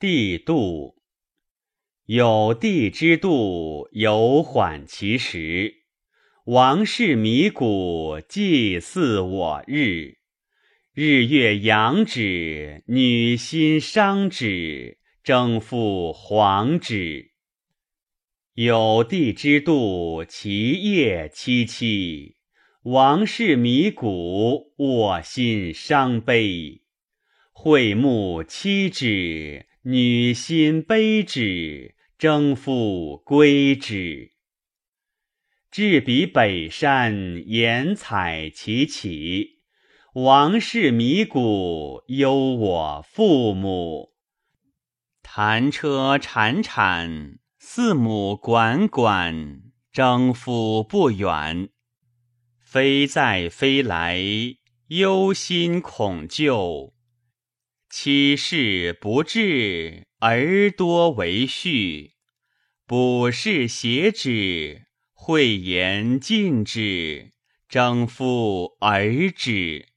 帝度。有帝之度，有缓其时。王室迷谷，祭祀我日。日月阳止，女心伤止，征复黄止。有帝之度，其夜凄凄。王室迷谷，我心伤悲。会穆妻止，女心悲止。征复归之，至彼北山，言采其起。王室迷谷，忧我父母。弹车潺潺，四母管管，征夫不远。飞在飞来，忧心恐旧。妻事不至，而多为序。卜筮写止，讳言禁之，征夫而止。